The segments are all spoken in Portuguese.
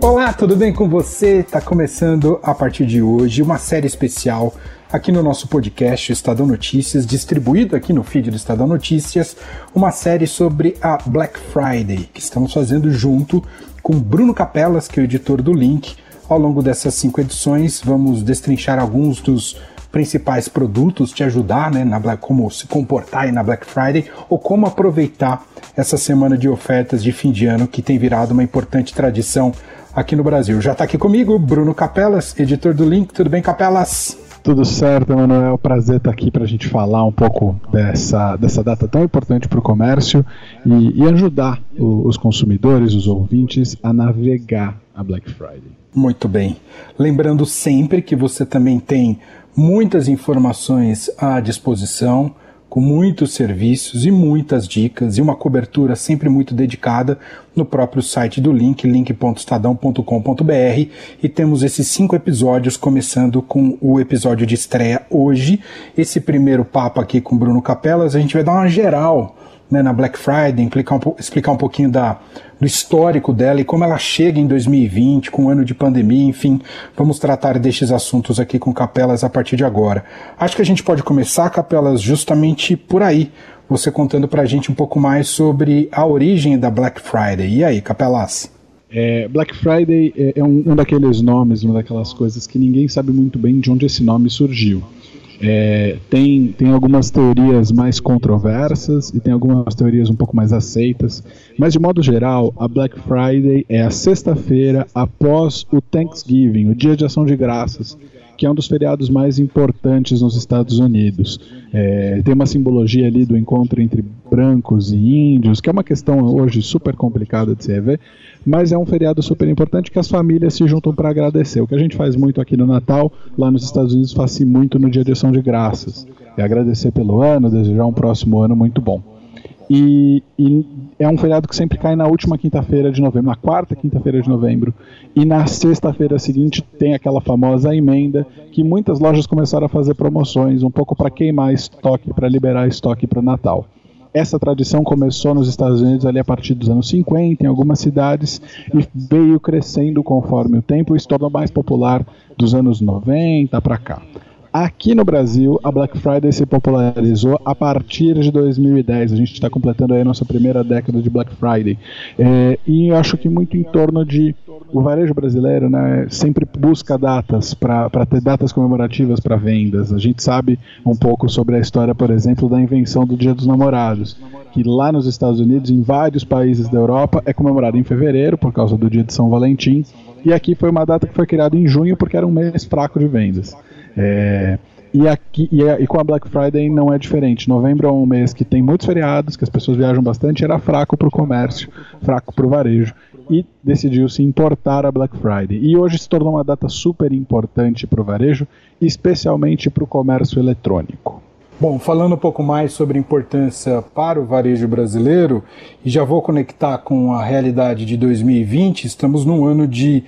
Olá, tudo bem com você? Está começando a partir de hoje uma série especial aqui no nosso podcast Estadão Notícias, distribuído aqui no feed do Estadão Notícias, uma série sobre a Black Friday, que estamos fazendo junto com Bruno Capelas, que é o editor do Link. Ao longo dessas cinco edições, vamos destrinchar alguns dos principais produtos, te ajudar, né, na Black, como se comportar aí na Black Friday ou como aproveitar essa semana de ofertas de fim de ano que tem virado uma importante tradição aqui no Brasil. Já está aqui comigo Bruno Capelas, editor do Link. Tudo bem, Capelas? Tudo certo, Emanuel. Prazer estar aqui para a gente falar um pouco dessa, dessa data tão importante para o comércio e, e ajudar o, os consumidores, os ouvintes, a navegar a Black Friday. Muito bem. Lembrando sempre que você também tem muitas informações à disposição com muitos serviços e muitas dicas e uma cobertura sempre muito dedicada no próprio site do Link, link.estadão.com.br. E temos esses cinco episódios, começando com o episódio de estreia hoje. Esse primeiro papo aqui com Bruno Capelas, a gente vai dar uma geral né, na Black Friday, explicar um, explicar um pouquinho da, do histórico dela e como ela chega em 2020, com o um ano de pandemia, enfim, vamos tratar destes assuntos aqui com Capelas a partir de agora. Acho que a gente pode começar, Capelas, justamente por aí, você contando pra gente um pouco mais sobre a origem da Black Friday. E aí, Capelas? É, Black Friday é, é um, um daqueles nomes, uma daquelas coisas que ninguém sabe muito bem de onde esse nome surgiu. É, tem, tem algumas teorias mais controversas e tem algumas teorias um pouco mais aceitas, mas de modo geral, a Black Friday é a sexta-feira após o Thanksgiving, o Dia de Ação de Graças, que é um dos feriados mais importantes nos Estados Unidos. É, tem uma simbologia ali do encontro entre brancos e índios, que é uma questão hoje super complicada de se rever, mas é um feriado super importante que as famílias se juntam para agradecer. O que a gente faz muito aqui no Natal, lá nos Estados Unidos, faz-se muito no Dia de Ação de Graças. É agradecer pelo ano, desejar um próximo ano muito bom. E, e, é um feriado que sempre cai na última quinta-feira de novembro, na quarta quinta-feira de novembro. E na sexta-feira seguinte tem aquela famosa emenda que muitas lojas começaram a fazer promoções, um pouco para queimar estoque, para liberar estoque para o Natal. Essa tradição começou nos Estados Unidos ali a partir dos anos 50, em algumas cidades, e veio crescendo conforme o tempo e se tornou mais popular dos anos 90 para cá. Aqui no Brasil, a Black Friday se popularizou a partir de 2010. A gente está completando aí a nossa primeira década de Black Friday. É, e acho que muito em torno de. O varejo brasileiro né, sempre busca datas para ter datas comemorativas para vendas. A gente sabe um pouco sobre a história, por exemplo, da invenção do Dia dos Namorados, que lá nos Estados Unidos, em vários países da Europa, é comemorado em fevereiro, por causa do Dia de São Valentim. E aqui foi uma data que foi criada em junho, porque era um mês fraco de vendas. É, e, aqui, e, e, com a Black Friday não é diferente. Novembro é um mês que tem muitos feriados, que as pessoas viajam bastante, era fraco para o comércio, fraco para o varejo. E decidiu-se importar a Black Friday. E hoje se tornou uma data super importante para o varejo, especialmente para o comércio eletrônico. Bom, falando um pouco mais sobre importância para o varejo brasileiro, e já vou conectar com a realidade de 2020, estamos num ano de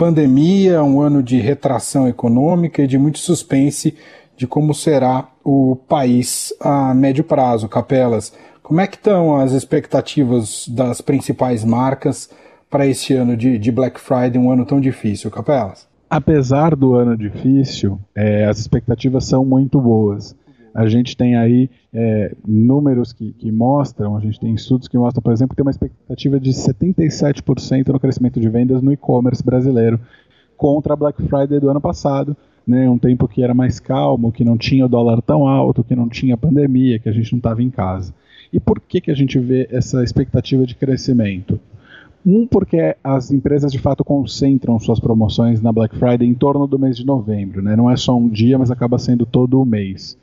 pandemia, um ano de retração econômica e de muito suspense de como será o país a médio prazo. Capelas, como é que estão as expectativas das principais marcas para esse ano de, de, Black Friday, um ano tão difícil, Capelas? Apesar do ano difícil, é, as expectativas são muito boas. A gente tem aí é, números que, que, mostram, a gente tem estudos que mostram, por exemplo, que tem uma expectativa de 77% no crescimento de vendas no e-commerce brasileiro contra a Black Friday do ano passado, né, um tempo que era mais calmo, que não tinha o dólar tão alto, que não tinha pandemia, que a gente não estava em casa. E por que, que a gente vê essa expectativa de crescimento? Um, porque as empresas de fato concentram suas promoções na Black Friday em torno do mês de novembro, né? não é só um dia, mas acaba sendo todo o mês.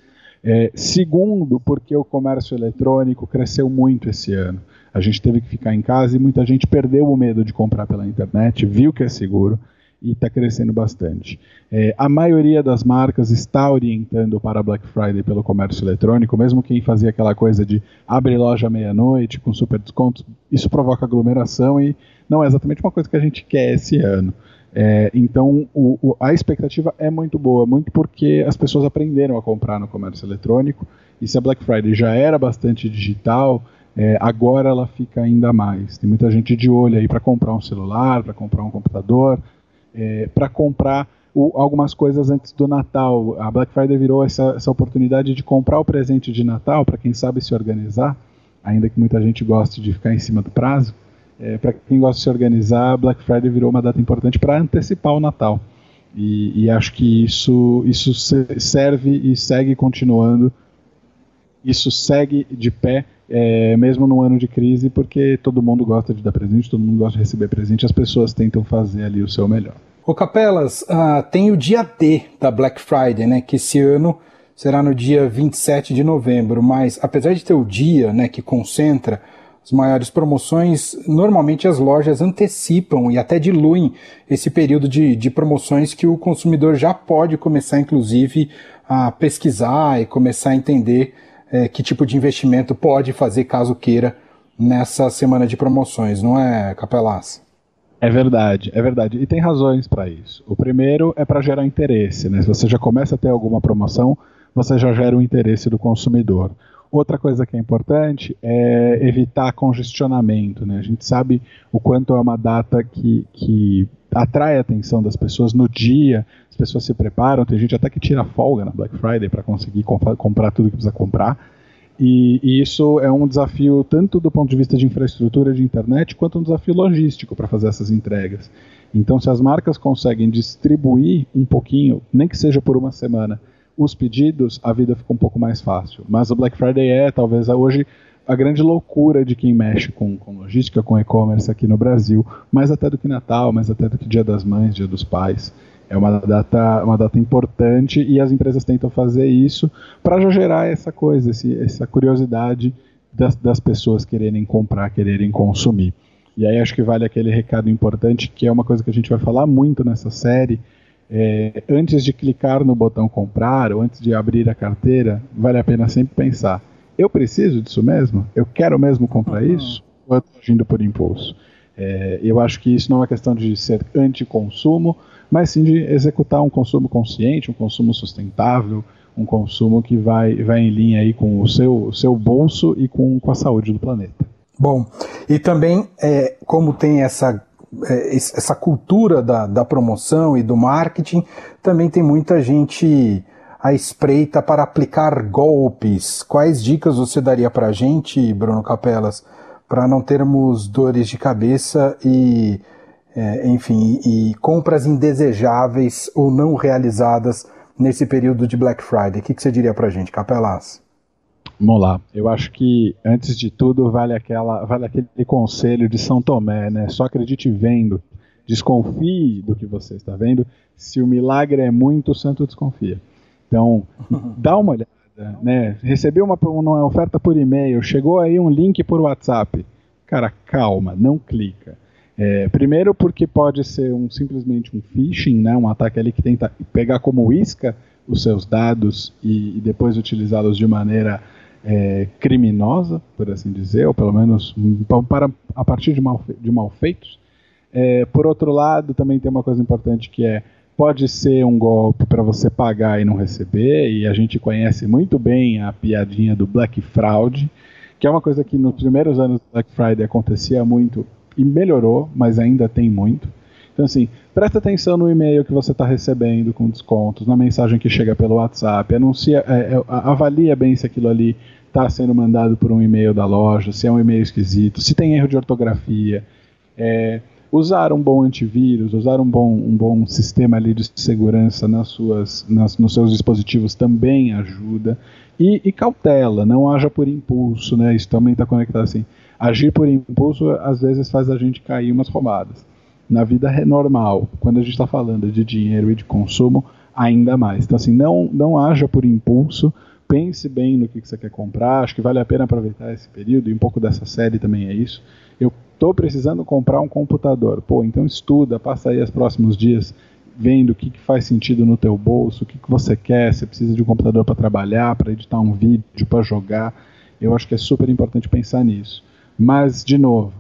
É, segundo, porque o comércio eletrônico cresceu muito esse ano. A gente teve que ficar em casa e muita gente perdeu o medo de comprar pela internet, viu que é seguro e está crescendo bastante. É, a maioria das marcas está orientando para Black Friday pelo comércio eletrônico, mesmo quem fazia aquela coisa de abrir loja meia-noite com super descontos, isso provoca aglomeração e não é exatamente uma coisa que a gente quer esse ano. É, então o, o, a expectativa é muito boa, muito porque as pessoas aprenderam a comprar no comércio eletrônico. E se a Black Friday já era bastante digital, é, agora ela fica ainda mais. Tem muita gente de olho aí para comprar um celular, para comprar um computador, é, para comprar o, algumas coisas antes do Natal. A Black Friday virou essa, essa oportunidade de comprar o presente de Natal para quem sabe se organizar, ainda que muita gente goste de ficar em cima do prazo. É, para quem gosta de se organizar, Black Friday virou uma data importante para antecipar o Natal. E, e, acho que isso, isso serve e segue continuando. Isso segue de pé, é, mesmo no ano de crise, porque todo mundo gosta de dar presente, todo mundo gosta de receber presente, as pessoas tentam fazer ali o seu melhor. Ô Capelas, uh, tem o dia D da Black Friday, né? Que esse ano será no dia 27 de novembro, mas apesar de ter o dia, né, que concentra as maiores promoções, normalmente as lojas antecipam e até diluem esse período de, de promoções que o consumidor já pode começar, inclusive, a pesquisar e começar a entender é, que tipo de investimento pode fazer caso queira nessa semana de promoções, não é, Capelaz? É verdade, é verdade. E tem razões para isso. O primeiro é para gerar interesse, né? Se você já começa a ter alguma promoção, você já gera o interesse do consumidor. Outra coisa que é importante é evitar congestionamento. Né? A gente sabe o quanto é uma data que, que atrai a atenção das pessoas no dia, as pessoas se preparam, tem gente até que tira folga na Black Friday para conseguir comp comprar tudo que precisa comprar. E, e, isso é um desafio tanto do ponto de vista de infraestrutura de internet, quanto um desafio logístico para fazer essas entregas. Então, se as marcas conseguem distribuir um pouquinho, nem que seja por uma semana, os pedidos, a vida fica um pouco mais fácil. Mas o Black Friday é, talvez, hoje a grande loucura de quem mexe com, com logística, com e-commerce aqui no Brasil, mais até do que Natal, mais até do que Dia das Mães, Dia dos Pais. É uma data, uma data importante e as empresas tentam fazer isso para já gerar essa coisa, esse, essa curiosidade das, das pessoas quererem comprar, quererem consumir. E aí acho que vale aquele recado importante, que é uma coisa que a gente vai falar muito nessa série. É, antes de clicar no botão comprar ou antes de abrir a carteira, vale a pena sempre pensar: eu preciso disso mesmo? Eu quero mesmo comprar uhum. isso? Ou eu estou agindo por impulso? É, eu acho que isso não é uma questão de ser anti-consumo, mas sim de executar um consumo consciente, um consumo sustentável, um consumo que vai, vai em linha aí com o seu, o seu bolso e com, com a saúde do planeta. Bom, e também, é, como tem essa, essa cultura da, da promoção e do marketing, também tem muita gente à espreita para aplicar golpes. Quais dicas você daria para a gente, Bruno Capelas, para não termos dores de cabeça e é, enfim, e, compras indesejáveis ou não realizadas nesse período de Black Friday. O que, que você diria para a gente, Capelaz? Vamos lá. Eu acho que, antes de tudo, vale, aquela, vale aquele conselho de São Tomé, né? Só acredite vendo. Desconfie do que você está vendo. Se o milagre é muito, o santo desconfia. Então, dá uma olhada. Né? Recebeu uma, uma oferta por e-mail, chegou aí um link por WhatsApp. Cara, calma, não clica é, primeiro porque pode ser um, simplesmente um phishing, né, um ataque ali que tenta pegar como isca os seus dados e, e depois utilizá-los de maneira é, criminosa, por assim dizer, ou pelo menos para, a partir de, de malfeitos. É, por outro lado, também tem uma coisa importante que é pode ser um golpe para você pagar e não receber, e a gente conhece muito bem a piadinha do Black Fraud, que é uma coisa que nos primeiros anos do Black Friday acontecia muito e melhorou, mas ainda tem muito. Então, assim, presta atenção no e-mail que você está recebendo com descontos, na mensagem que chega pelo WhatsApp, anuncia, é, é, avalia bem se aquilo ali está sendo mandado por um e-mail da loja, se é um e-mail esquisito, se tem erro de ortografia. É, usar um bom antivírus, usar um bom, um bom sistema ali de segurança nas suas, nas, nos seus dispositivos também ajuda. E, e cautela, não haja por impulso, né? Isso também está conectado assim agir por impulso às vezes faz a gente cair umas roubadas. Na vida normal, quando a gente está falando de dinheiro e de consumo, ainda mais. Então, assim, não, não haja por impulso, pense bem no que, que você quer comprar. Acho que vale a pena aproveitar esse período, e um pouco dessa série também é isso. Eu estou precisando comprar um computador. Pô, então estuda, passa aí os próximos dias vendo o que, que faz sentido no teu bolso, o que, que você quer, você precisa de um computador para trabalhar, para editar um vídeo, para jogar. Eu acho que é super importante pensar nisso. Mas, de novo,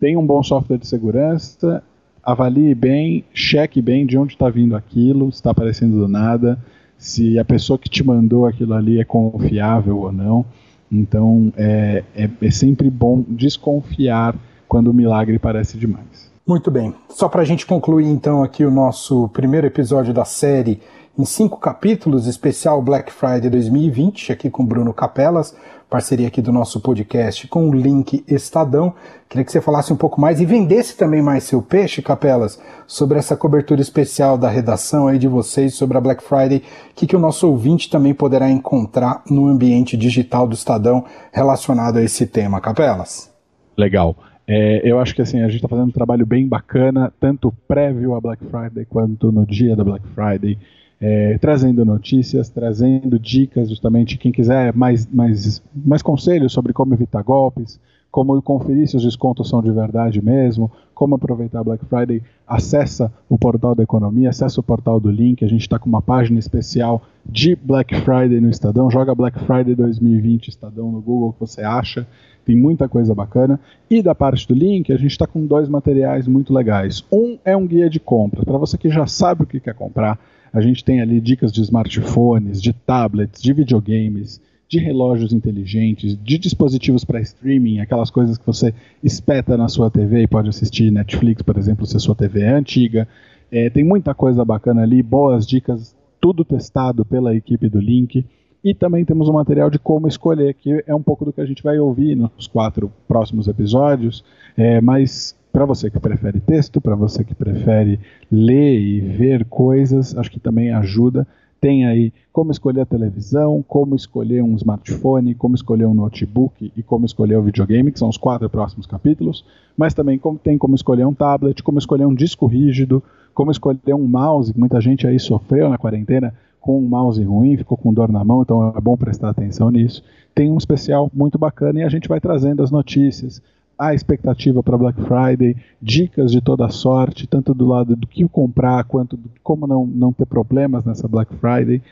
tem um bom software de segurança, avalie bem, cheque bem de onde está vindo aquilo, se está aparecendo do nada, se a pessoa que te mandou aquilo ali é confiável ou não. Então é, é, é sempre bom desconfiar quando o milagre parece demais. Muito bem. Só para a gente concluir então aqui o nosso primeiro episódio da série em cinco capítulos, especial Black Friday 2020, aqui com Bruno Capelas, parceria aqui do nosso podcast com o link Estadão. Queria que você falasse um pouco mais e vendesse também mais seu peixe, Capelas, sobre essa cobertura especial da redação aí de vocês sobre a Black Friday, que, que o nosso ouvinte também poderá encontrar no ambiente digital do Estadão relacionado a esse tema, Capelas. Legal. É, eu acho que assim, a gente está fazendo um trabalho bem bacana, tanto prévio à Black Friday quanto no dia da Black Friday é, trazendo notícias, trazendo dicas, justamente quem quiser mais, mais, mais conselhos sobre como evitar golpes, como conferir se os descontos são de verdade mesmo, como aproveitar Black Friday, acessa o portal da economia, acessa o portal do link, a gente está com uma página especial de Black Friday no Estadão, joga Black Friday 2020 Estadão no Google que você acha, tem muita coisa bacana. E da parte do link, a gente está com dois materiais muito legais. Um é um guia de compras, para você que já sabe o que quer comprar, a gente tem ali dicas de smartphones, de tablets, de videogames, de relógios inteligentes, de dispositivos para streaming, aquelas coisas que você espeta na sua TV e pode assistir Netflix, por exemplo, se a sua TV é antiga. É, tem muita coisa bacana ali, boas dicas, tudo testado pela equipe do Link. E também temos um material de como escolher, que é um pouco do que a gente vai ouvir nos quatro próximos episódios, é, mas para você que prefere texto, para você que prefere ler e ver coisas, acho que também ajuda. Tem aí como escolher a televisão, como escolher um smartphone, como escolher um notebook e como escolher o videogame, que são os quatro próximos capítulos. Mas também como, tem como escolher um tablet, como escolher um disco rígido, como escolher um mouse, que muita gente aí sofreu na quarentena com um mouse ruim, ficou com dor na mão, então é bom prestar atenção nisso. Tem um especial muito bacana e a gente vai trazendo as notícias, a expectativa para Black Friday, dicas de toda sorte, tanto do lado do que comprar, quanto de como não, não ter problemas nessa Black Friday,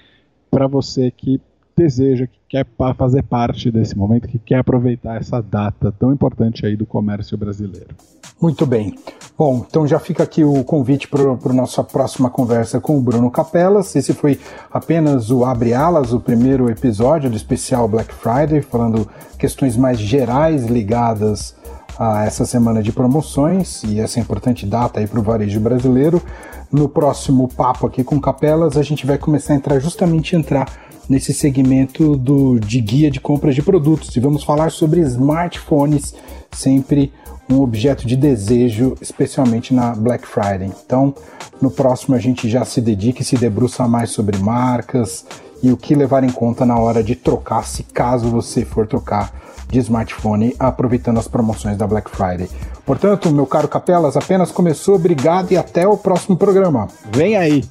para você que deseja, que quer fazer parte desse momento, que quer aproveitar essa data tão importante aí do comércio brasileiro. Muito bem. Bom, então já fica aqui o convite para a nossa próxima conversa com o Bruno Capelas. Esse foi apenas o Abre Alas, o primeiro episódio do especial Black Friday, falando questões mais gerais ligadas a essa semana de promoções e essa importante data aí para o varejo brasileiro. No próximo papo aqui com Capelas, a gente vai começar a entrar justamente entrar nesse segmento do, de guia de compras de produtos e vamos falar sobre smartphones, sempre um objeto de desejo, especialmente na Black Friday. Então, no próximo a gente já se dedica e se debruça mais sobre marcas e o que levar em conta na hora de trocar, se caso você for trocar de smartphone, aproveitando as promoções da Black Friday. Portanto, meu caro Capelas, apenas começou. Obrigado e até o próximo programa. Vem aí!